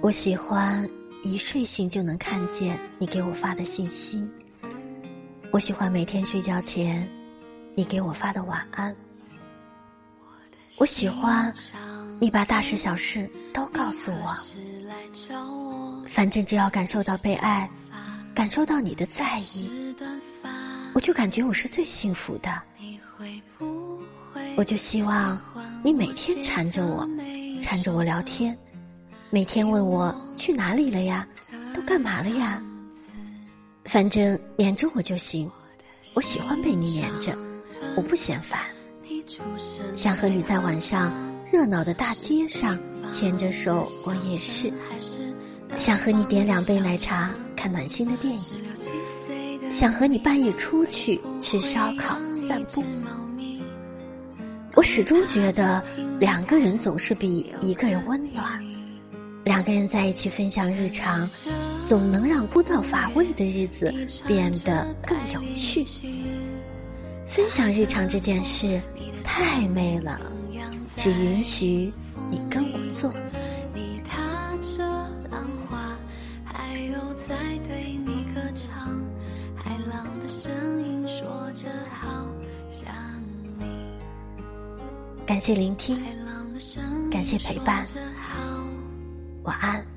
我喜欢一睡醒就能看见你给我发的信息。我喜欢每天睡觉前你给我发的晚安。我喜欢你把大事小事都告诉我。反正只要感受到被爱，感受到你的在意，我就感觉我是最幸福的。我就希望你每天缠着我，缠着我聊天，每天问我去哪里了呀，都干嘛了呀。反正黏着我就行，我喜欢被你黏着，我不嫌烦。想和你在晚上热闹的大街上牵着手过夜市，想和你点两杯奶茶看暖心的电影，想和你半夜出去吃烧烤散步。我始终觉得两个人总是比一个人温暖，两个人在一起分享日常。总能让枯燥乏味的日子变得更有趣。分享日常这件事太美了，只允许你跟我做。感谢聆听，感谢陪伴，晚安。